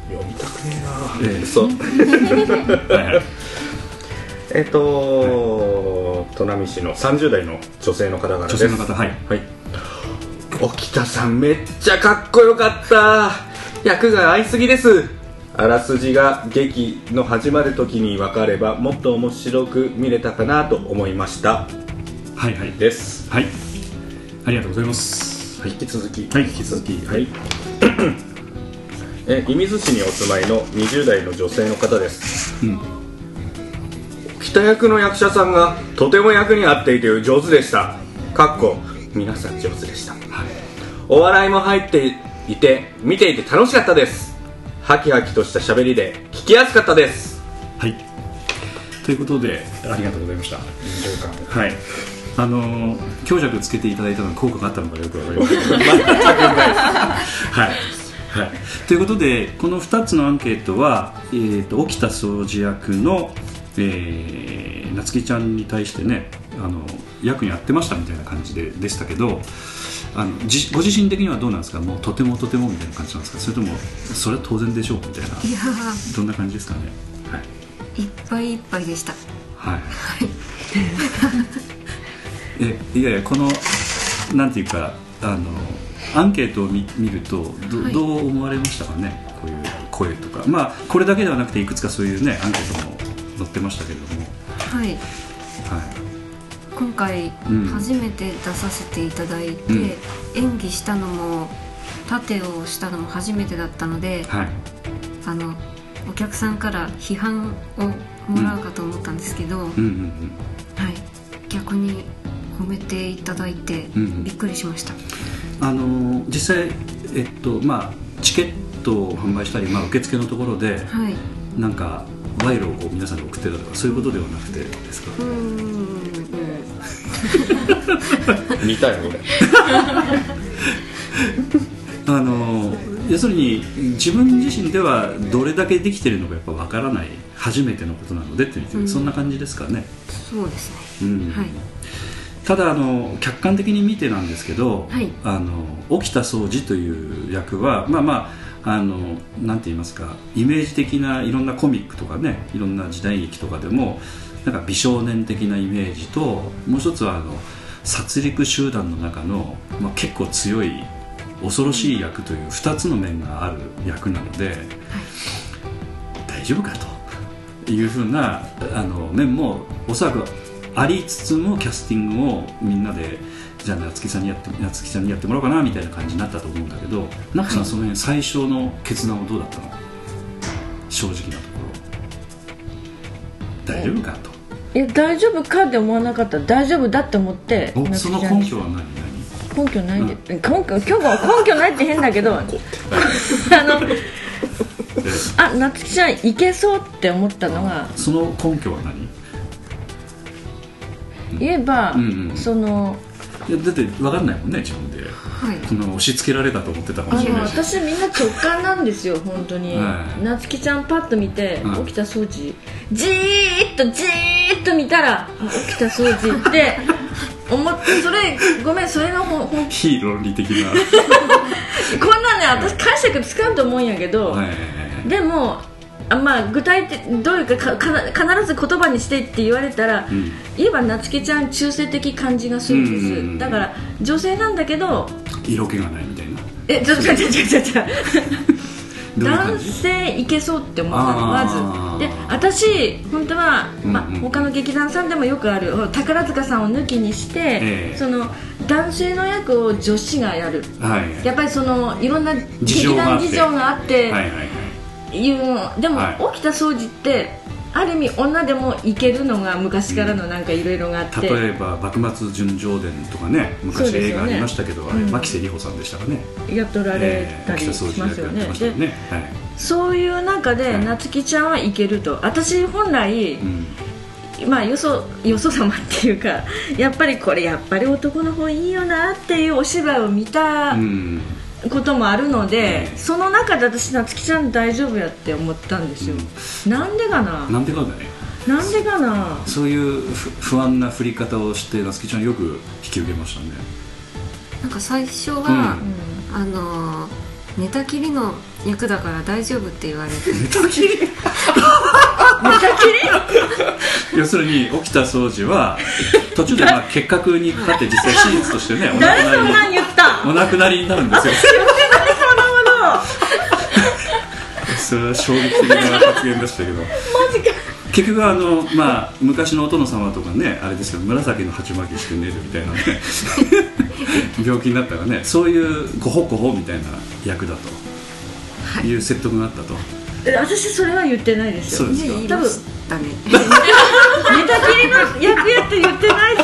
読みたくねえな。えー、そう はい、はい。えっと、砺波市の30代の女性の方々です。女性の方はい、はい、沖田さんめっちゃかっこよかった。役が合いすぎですあらすじが劇の始まる時に分かればもっと面白く見れたかなと思いました。はいはい。です。はい。ありがとうございます。はい引き続き。はい。引き続き。はい。え射水市にお住まいの20代の女性の方です、うん、北役の役者さんがとても役に合っていて上手でした。かっこ皆さん上手でした、はい、お笑いも入っていて見ていて楽しかったですハキハキとした喋りで聞きやすかったです。はい。ということでありがとうございました。はい。あのー、強弱つけていただいたの効果があったのかよくわかりません。はい、はい、ということでこの2つのアンケートは、えーと、沖田掃除役の、えー、夏希ちゃんに対してねあの役に合ってましたみたいな感じででしたけどあのじご自身的にはどうなんですか？もうとてもとてもみたいな感じなんですか？それともそれは当然でしょう？みたいな。いやどんな感じですかね、はい、いっぱいいっぱいでした。はい、えいやいやこのなんていうかあのアンケートを見見るとどはい、どう思われましたかね？こういう声とか。まあこれだけではなくていくつかそういうねアンケートも載ってましたけれども。はい、はい、今回初めて出させていただいて、うん、演技したのも盾をしたのも初めてだったので、はい、あのお客さんから批判をもらうかと思ったんですけど、はい、逆に褒めていただいてびっくりしました、あの実際、えっとまあ、チケットを販売したり、まあ、受付のところで、はい、なんか賄賂をこう皆さんに送ってたとかそういうことではなくてですか？うん 見たい俺 あの要するに自分自身ではどれだけできてるのかやっぱ分からない。初めてのことなのでってうん、そんな感じですかね。そうですね、うん、はい。ただあの客観的に見てなんですけど、はい、あの沖田総司という役はまあまああのなんて言いますかイメージ的ないろんなコミックとかねいろんな時代劇とかでもなんか美少年的なイメージともう一つはあの殺戮集団の中の、まあ、結構強い恐ろしい役という2つの面がある役なので、はい、大丈夫かというふうなあの面もおそらくありつつもキャスティングをみんなでじゃあ夏木さんにやって夏木さんにやってもらおうかなみたいな感じになったと思うんだけど中さん、その辺最初の決断はどうだったの？正直なところ。大丈夫かと。いや大丈夫かって思わなかった。大丈夫だって思っておその根拠は何？何？根拠ないで、うん、根拠根拠根拠ないって変だけど あの あ夏希ちゃんいけそうって思ったのがその根拠は何？言えば、うんうん、そのいやだって分かんないもんね自分で、はい、この押し付けられたと思ってたかもしれない私みんな直感なんですよ本当に、はい、夏希ちゃんパッと見て、起きた掃除。じーっとじーっと見たら起きた掃除って 思ってそれごめんそれがほほ非論理的な。こんなんね私解釈つかんと思うんやけど、はい。でもあまあ、具体的どういうか必ず言葉にしてって言われたら、うん、言えば夏希ちゃん中性的感じがするんです、うんうんうん、だから女性なんだけど色気がないみたいな。えちょちょちょちょちょ。男性いけそうって思ったのまず。で私本当は、まあ、他の劇団さんでもよくある宝塚さんを抜きにして、えー、その男性の役を女子がやる、はい、やっぱりそのいろんな劇団事情があって、はいはいはいいうでも、はい、起きた掃除ってある意味女でもいけるのが昔からのなんかいろいろがあって、例えば「幕末純情伝」とかね昔映画ありましたけど、ね、あれ牧瀬里穂さんでしたかね。やっとられたりしますよね,、えー、ね。はい、そういう中で夏希ちゃんはいけると。私本来、うん。まあよそよそ様っていうかやっぱりこれやっぱり男の方いいよなっていうお芝居を見た、うんこともあるので、その中で私夏希ちゃん大丈夫やって思ったんですよ、うん、なんでかな？なんでかね。なんでかな？そういう不安な振り方をして夏希ちゃんよく引き受けましたね。なんか最初は、うん、あの寝たきりの役だから大丈夫って言われて。寝たきり？寝たきり？要するに起きた掃除は途中でまあ結核にかかって実際手術としてねお亡くなりにお亡くなりになるんですよ。それは衝撃的な発言でしたけど。マジか。結局あの、まあ、昔のお殿様とかねあれですけど紫の鉢巻きして寝るみたいなね。病気になったらねそういうごほごほみたいな役だと。い。う説得があったと、私それは言ってないですよ。そうですか。多分だね。寝たきりの役やって言ってないぞ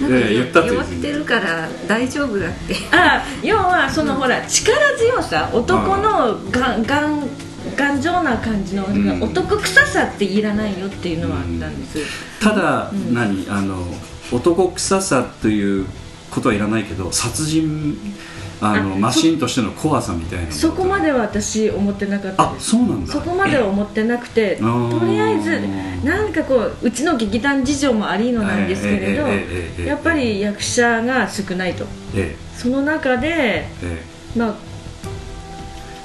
言ったって。弱ってるから大丈夫だって。あ要はその、ほら力強さ男のがんがん頑丈な感じの、うん、男臭さっていらないよっていうのはあったんです、うん、ただ、うん、何？あの男臭さということはいらないけど殺人あのマシンとしての怖さみたいなそこまでは私思ってなかったあそうなんだ。そこまでは思ってなくてとりあえずなんかこううちの劇団事情もありのなんですけれど、やっぱり役者が少ないと、その中で、まあ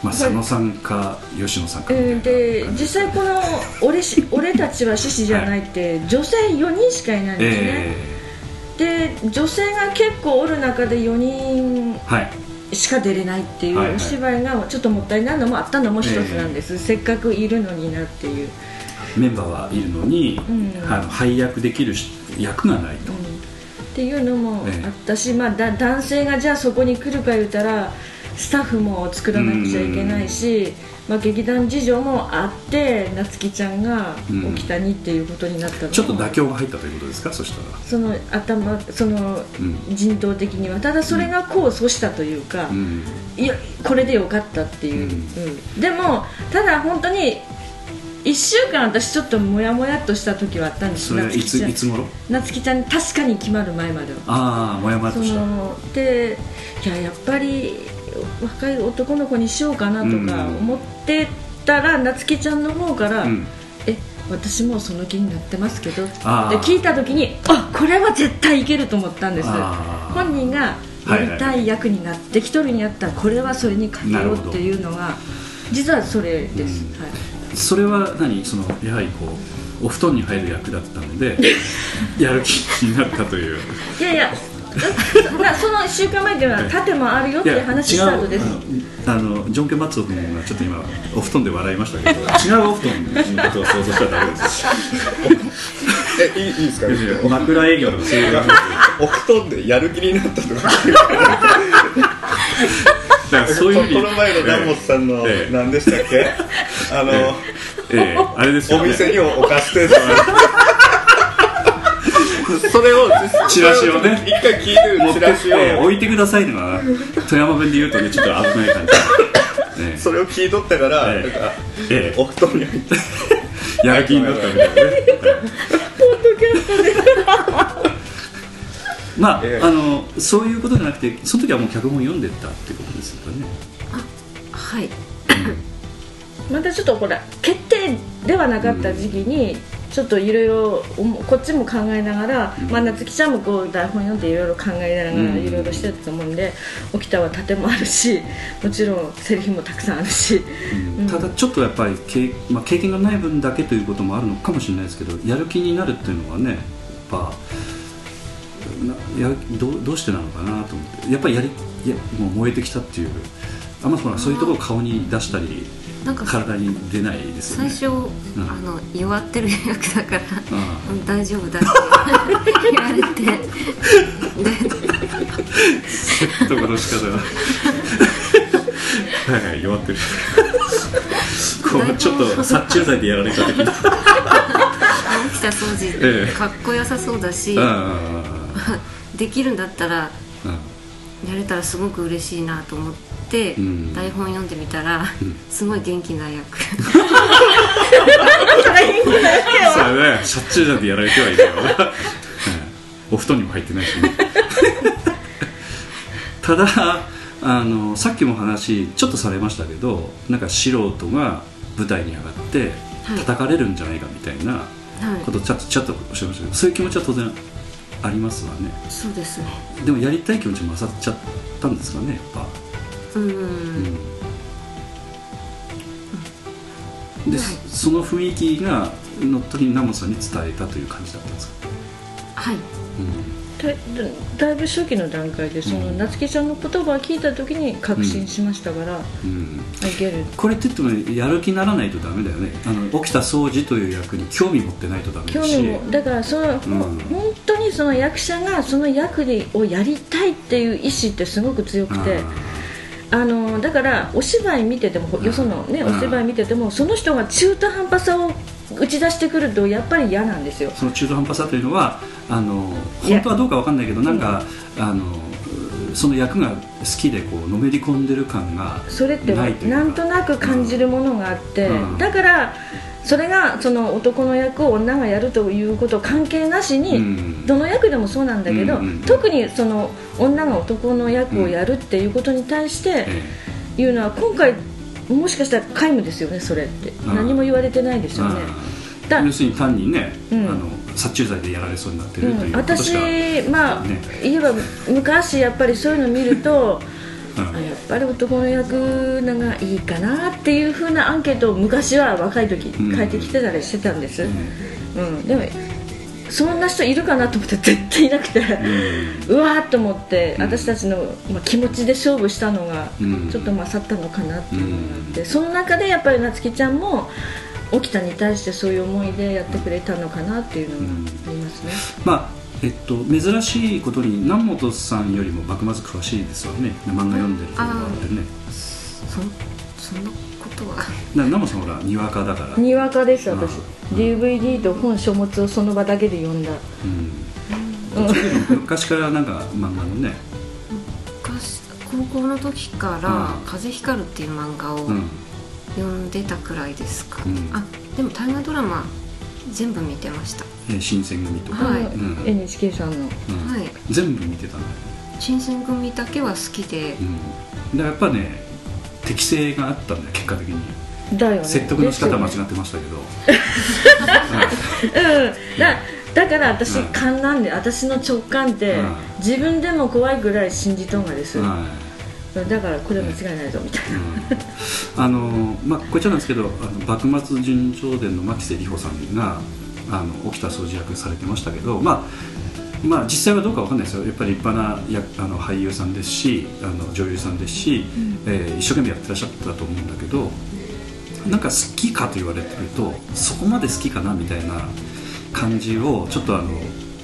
まあ、佐野さんか吉野さんかで実際この俺し「俺たちは獅子じゃない」って女性4人しかいないんですね、えー、で女性が結構おる中で4人しか出れないっていうお芝居がちょっともったいないのもあったのも一つなんです、えー、せっかくいるのになっていう。メンバーはいるのに、うん、あの配役できる役がないと、うん、っていうのもあったし、えー、まあ、だ男性がじゃあそこに来るか言うたらスタッフも作らなくちゃいけないし、まあ、劇団事情もあって夏希ちゃんが沖田にっていうことになったのちょっと妥協が入ったということですか？そしたら。その頭その人道的には。ただそれが功を奏したというか、うん、いやこれでよかったっていう、うん、うん、でもただ本当に1週間私ちょっともやもやっとした時はあったんです。それいついつ頃？夏希ちゃん確かに決まる前までは。ああもやもやっとした。でいややっぱり若い男の子にしようかなとか思ってたら、夏希ちゃんの方から、うん、え私もその気になってますけどって聞いた時にあこれは絶対いけると思ったんです。本人がやりたい役になって一、人にやったらこれはそれに勝てようっていうのが実はそれです、うん、はい、それは何？そのやはりこうお布団に入る役だったので やる気になったという。いやいやその1週間前では盾もあるよっていう話スタートです。あのジョン・ケ・マッツォ君がちょっと今お布団で笑いましたけど。違うお布団のことを想像したらダメです えいいいいですか？枕営業とかそういうお布団でやる気になったとか。そういうこの前のダンモスさんの何でしたっけ？あのええ。あれですよ、ね、お店にお貸してそれをチラシをね。一回聞いてるチラシを。置いてくださいのは富山弁で言うとねちょっと危ない感じ、ね、それを聞いとったから、ええ、なんか、ええ、お布団に入って。やる気になったみたいなね。ポッドキャストでまあ、ええ、あのそういうことじゃなくてその時はもう脚本読んでたってことですよね。あはい。またちょっとほら決定ではなかった時期に、ちょっといろいろこっちも考えながら、うん、まあ、夏希ちゃんもこう台本読んでいろいろ考えながらいろいろしてたと思うんで沖田は盾もあるしもちろんセリフもたくさんあるし、うん、ただちょっとやっぱり経,、まあ、経験がない分だけということもあるのかもしれないですけどやる気になるっていうのはねやっぱやどどうしてなのかなと思って。やっぱりやりやもう燃えてきたっていう。あんまそういうところを顔に出したりなんか体に出ないですよね。最初、うん、あの弱ってる役だから、うん、大丈夫だって 言われて。説得の仕方が。はいはい弱ってる。こうちょっと殺虫剤でやられた時に起きた掃除、ええ、かっこよさそうだし できるんだったらやれたらすごく嬉しいなと思って。て、うん、台本読んでみたら、うん、すごい元気な役。そうね。しょっちゅうじゃんやられてはいないわ、お布団にも入ってないし、ね、ただあのさっきも話ちょっとされましたけどなんか素人が舞台に上がって叩かれるんじゃないかみたいなことちょっとちょっとおっしゃいましたけどそういう気持ちは当然ありますわね。そうですね。でもやりたい気持ちも勝っちゃったんですかねやっぱうん、で、はい、その雰囲気が乗っ取りナモさんに伝えたという感じだったんですか？はい、うん。だだいぶ初期の段階でその、夏希ちゃんの言葉を聞いた時に確信しましたから、うん。うん、これって言ってもやる気にならないとダメだよね。あの起きた掃除という役に興味持ってないとダメだし。興味もだからその、うん、本当にその役者がその役をやりたいっていう意志ってすごく強くて。あのだからお芝居見ててもよその、ね、お芝居見ててもその人が中途半端さを打ち出してくるとやっぱり嫌なんですよ。その中途半端さというのはあの本当はどうか分かんないけどなんか、うん、あのその役が好きでこうのめり込んでる感がそれってなんとなく感じるものがあって、うん、だからそれがその男の役を女がやるということ関係なしに、どの役でもそうなんだけど、特にその女が男の役をやるっていうことに対していうのは今回もしかしたら皆無ですよねそれって。何も言われてないですよね。要するに単にね、うん、あの殺虫剤でやられそうになってるということしか、私まあ、ね、言えば昔やっぱりそういうのを見るとあ やっぱり男の役のがいいかなっていうふうなアンケートを昔は若い時書いてきてたりしてたんです、うん、うん、でもそんな人いるかなと思って絶対いなくて、う わーっと思って、私たちの、まあ、気持ちで勝負したのがちょっと勝ったのかなっていうのがあって、その中でやっぱり夏希ちゃんも沖田に対してそういう思いでやってくれたのかなっていうのがありますね。まあえっと、珍しいことに南本さんよりも幕末詳しいですよね。漫画読んでるところがあってね。そそんなことは。南本さんほらにわかだから。にわかです私。DVD と本書物をその場だけで読んだ、うん、昔からなんか漫画のね。昔高校の時から「風光る」っていう漫画を読んでたくらいですか、うん、あでも大河ドラマ全部見てました。新選組とか、はい。うん、NHK さんの、うん、はい、全部見てたの？新選組だけは好きで、うん、だやっぱね適性があったんだよ結果的に。だよ、ね、説得の仕方間違ってましたけど、うん。だだから私勘なんで、私の直感って、自分でも怖いぐらい信じとんがです、だからこれ間違いないぞみたいな、あのまあこちらなんですけどあの幕末純正伝の牧瀬里穂さんがあの起きた掃除役されてましたけど、まあ、まあ実際はどうかわかんないですよ。やっぱり立派なやあの俳優さんですしあの女優さんですし、うん、えー、一生懸命やってらっしゃったと思うんだけどなんか好きかと言われてるとそこまで好きかなみたいな感じをちょっとあの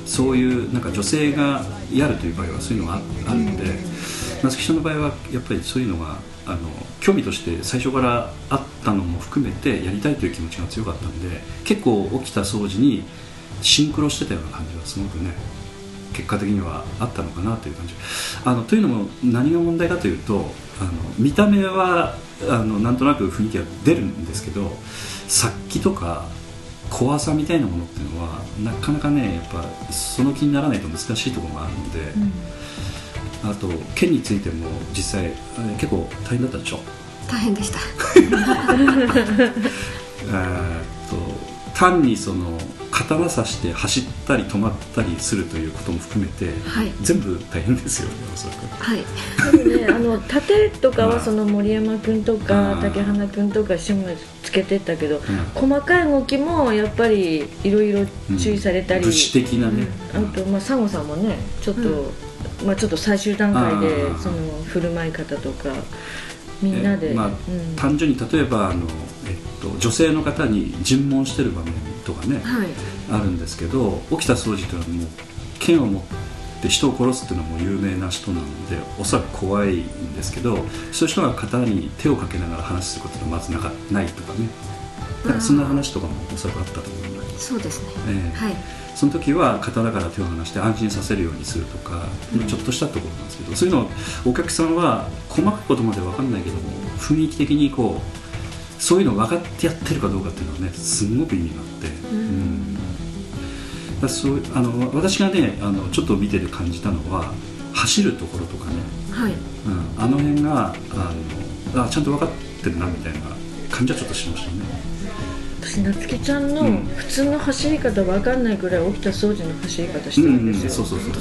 そういうなんか女性がやるという場合はそういうのがあるので、夏木さんの場合はやっぱりそういうのがあの。興味として最初からあったのも含めてやりたいという気持ちが強かったんで結構起きた掃除にシンクロしてたような感じがすごくね結果的にはあったのかなという感じ。あのというのも何が問題かというとあの見た目はあのなんとなく雰囲気が出るんですけど殺気とか怖さみたいなものっていうのはなかなかねやっぱその気にならないと難しいところがあるので、うん、あと剣についても実際結構大変だったでしょ？大変でした。えっと単にその刀さして走ったり止まったりするということも含めて、はい、全部大変ですよねおそらく。はい。ねあの盾とかはその森山君とか竹花君とか志村つけてったけど、うん、細かい動きもやっぱりいろいろ注意されたり、うん、物資的なね、あとまあ佐護さんもねちょっと、まあちょっと最終段階でその振る舞い方とかみんなで、まあ、単純に例えばあの、えっと、女性の方に尋問してる場面とかね、はい、あるんですけど沖田総司というのはもう剣を持って人を殺すっていうのはもう有名な人なのでおそらく怖いんですけどそういう人が刀に手をかけながら話することがまずなかないとかね。だからそんな話とかもおそらくあったと思いますそうですね、えー、はい。その時は刀から手を離して安心させるようにするとか、うん、ちょっとしたところなんですけどそういうのをお客さんは細かいことまで分かんないけども雰囲気的にこうそういうの分かってやってるかどうかっていうのはねすごく意味があって、うん、だそうあの私がねあのちょっと見てて感じたのは走るところとかね、はい。うん、あの辺があのあちゃんと分かってるなみたいな感じはちょっとしましたね。私夏希ちゃんの普通の走り方わかんないぐらい起きた掃除の走り方してるんですよ、そうそうそう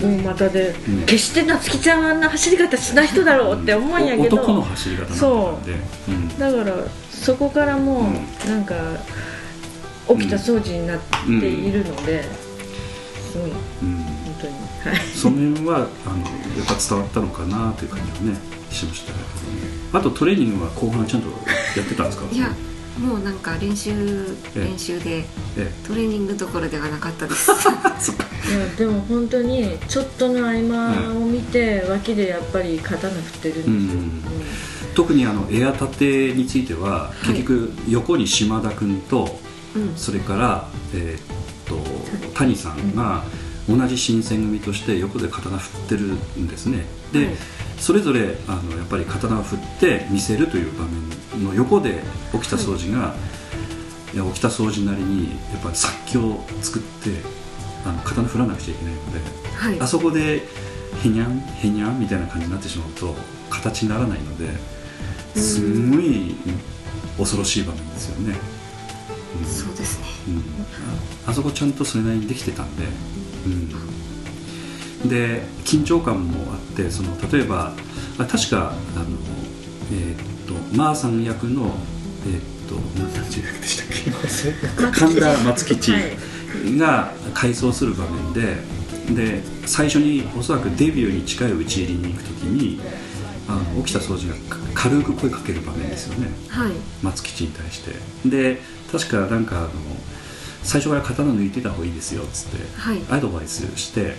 大股で、決して夏希ちゃんはあんな走り方しない人だろうって思うんやけど、男の走り方なんでだからそこからもうなんか起きた掃除になっているので、すごい、本当に、はい、その辺はあのやっぱ伝わったのかなという感じはねしましたけど、ね、あとトレーニングは後半ちゃんとやってたんですか？いやもうなんか練習練習でトレーニングどころではなかったです。いやでも本当にちょっとの合間を見て脇でやっぱり刀振ってるんですよ、うん、特にあのエア立てについては結局横に島田君と、それから、えー、っと谷さんが同じ新選組として横で刀振ってるんですね。で、はいそれぞれあのやっぱり刀を振って見せるという場面の横で沖田総司が、はい、いや沖田総司なりにやっぱり殺気を作ってあの刀振らなくちゃいけないので、はい、あそこでへにゃんへにゃんみたいな感じになってしまうと形にならないのですんごい恐ろしい場面ですよね、うん、そうですね、うん、あそこちゃんとそれなりにできてたんで、うんで緊張感もあってその例えば確かあの、えー、っとマーさん役のえー、っと何て役でしたっけ？神田松吉。が回想する場面でで最初におそらくデビューに近い討ち入りに行く時にあの沖田総司が軽く声かける場面ですよね、はい、松吉に対して。で確かなんかあの最初から刀抜いてた方がいいですよっつって、はい、アドバイスして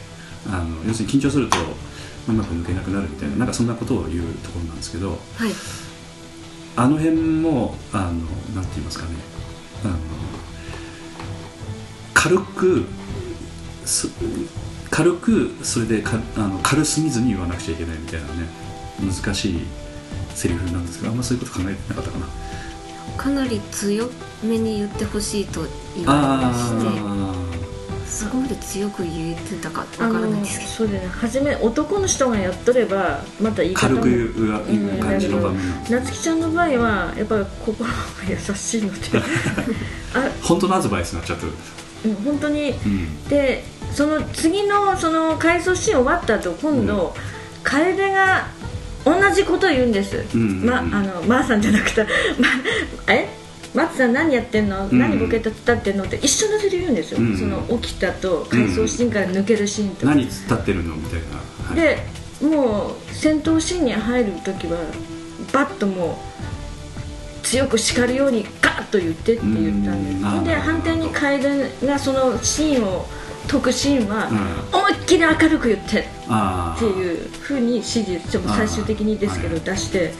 あの要するに緊張するとうまく抜けなくなるみたいななんかそんなことを言うところなんですけど、はい、あの辺もあのなんて言いますかね。あの軽く軽くそれでかあの軽すぎずに言わなくちゃいけないみたいなね難しいセリフなんですけどあんまそういうこと考えてなかったかな。かなり強めに言ってほしいと言われましてそこまで強く言えてたかわからないですけど。そうだね。初め男の人がやっとればまた言い方も軽く言う感じの場面夏希ちゃんの場合はやっぱり心が優しいので。あ 本当のアドバイスになっちゃってる。うん本当に、うん、でその次のその回想シーン終わった後今度、うん、楓が同じこと言うんです、うんうんうん、まあのまー、あ、さんじゃなくて、ま、え？松さん何やってんの、うん、何ボケと立ってんの？って一緒のセリフ言うんですよ、うん、その起きたと回想シーンから抜けるシーンと、何立ってるのみたいな、はい、でもう戦闘シーンに入る時はバッともう強く叱るようにガッと言ってって言ったんです。で反対に楓がそのシーンを解くシーンは、思いっきり明るく言ってっていうふうに指示最終的にですけど出して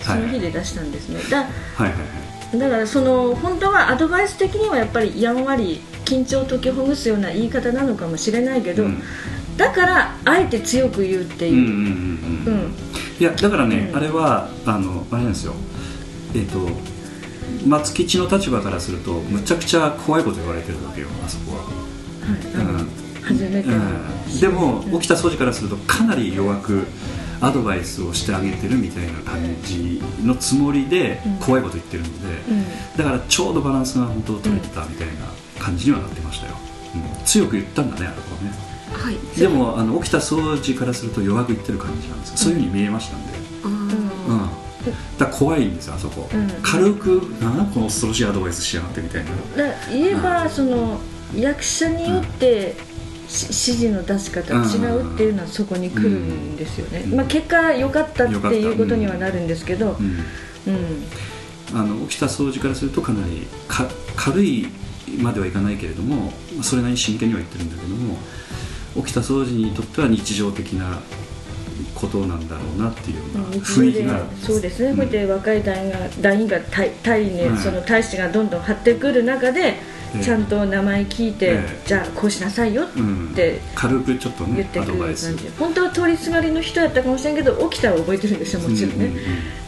その日で出したんですね、だはいはいはいだからその本当はアドバイス的にはやっぱりやんわり緊張を解きほぐすような言い方なのかもしれないけど、うん。だからあえて強く言うっていう、うんうんうんうん。うん。いやだからね、うん。あれはあのあれなんですよ。えっ、と松吉の立場からするとむちゃくちゃ怖いこと言われてるわけよあそこは、はい。うん。初めての、うん。でも沖田総司からするとかなり弱くアドバイスをしてあげてるみたいな感じのつもりでうん。怖いこと言ってるので、うん。だからちょうどバランスが本当取れてたみたいな感じにはなってましたよ、うん。強く言ったんだねあれはね。はい。でもあの沖田総司からすると弱く言ってる感じなんですそういうふうに見えましたんで、うん、だ怖いんですよあそこ、うん。軽くなこの恐ろしいアドバイスしやがってみたいな。言えば、その役者によって、し指示の出し方うん違うっていうのはそこに来るんですよね、うん。まあ、結果良かったっていうことにはなるんですけど、あの沖田総司からするとかなりか軽いまではいかないけれどもそれなりに真剣には言ってるんだけども沖田総司にとっては日常的なことなんだろうなっていうような雰囲気が。そうですね、うん。こうやって若い団員が団員が隊隊に、はいその大使がどんどん張ってくる中で、ええちゃんと名前聞いて、ええ。じゃあこうしなさいよっうん。て軽くちょっとね言ってくる感じ、本当は通りすがりの人やったかもしれんけど起きたら覚えてるんですよもちろんね、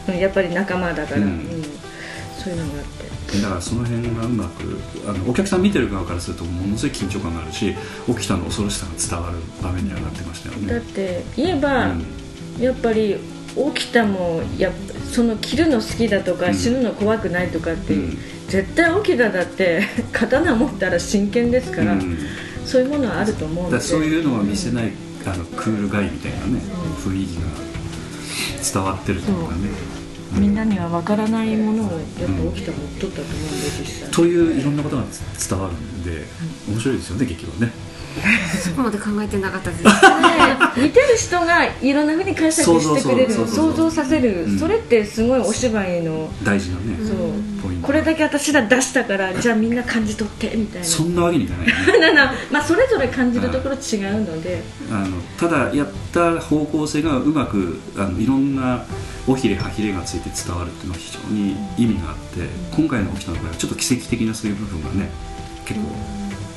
うんやっぱり仲間だから、そういうのがあって。だからその辺がうまくあのお客さん見てる側からするとものすごい緊張感があるし沖田の恐ろしさが伝わる場面にはなってましたよだっね。て言えば、うん。やっぱり起きたもやその着るの好きだとか、うん。死ぬの怖くないとかって、うん絶対起きただって 刀持ったら真剣ですから、うん。そういうものはあると思うので。そういうのは見せないあのクールガイみたいなね雰囲気が伝わってるというかね。みんなには分からないものをやっぱ起きた持っとったと思うんで実際。といういろんなことが伝わるんで面白いですよね劇はね。そこまで考えてなかったですね。似てる人がいろんなふうに解釈してくれる想像させる、うん。それってすごいお芝居の、大事なね。そう。これだけ私ら出したからじゃあみんな感じ取ってみたいな。そんなわけにいかないよね。まあそれぞれ感じるところ違うので、あのただやった方向性がうまくあのいろんな尾ひれはひれがついて伝わるっていうのは非常に意味があって今回の沖田の場合はちょっと奇跡的なそういう部分がね結構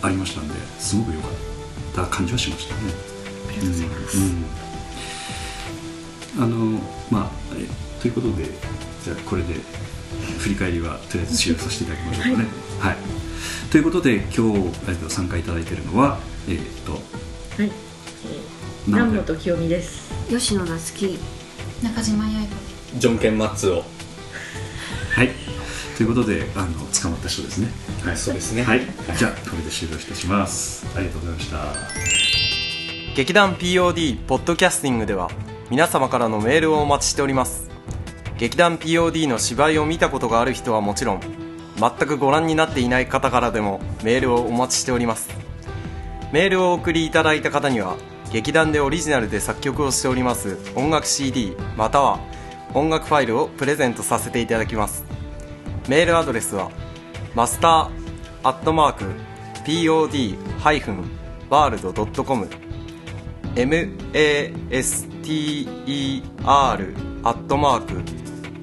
ありましたんですごく良かった。感じはしましたね。ありがとうございます。あのまあえということでじゃあこれで振り返りはとりあえず終了させていただきましょうかね。はい、ということで今日えっと参加いただいているのはえっとはい、えー南本清美です。吉野夏樹中島八重子ジョンケンマッツを。はい。ということで、あの捕まった人ですね。はい、そうですね。はい、じゃあこれで終了いたします。ありがとうございました。劇団 POD ポッドキャスティングでは皆様からのメールをお待ちしております劇団 POD の芝居を見たことがある人はもちろん全くご覧になっていない方からでもメールをお待ちしております。メールをお送りいただいた方には劇団でオリジナルで作曲をしております音楽 CD または音楽ファイルをプレゼントさせていただきます。メールアドレスはマスターアットマーク POD-world.com master アットマーク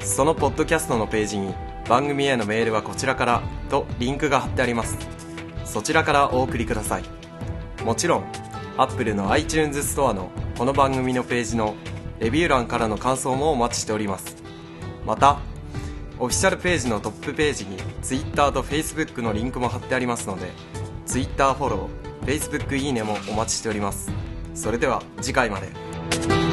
そのポッドキャストのページに番組へのメールはこちらからとリンクが貼ってあります。そちらからお送りください。もちろん Apple の iTunes ストアのこの番組のページのレビュー欄からの感想もお待ちしております。またオフィシャルページのトップページに Twitter と Facebook のリンクも貼ってありますので Twitter フォロー Facebook いいねもお待ちしております。それでは次回まで。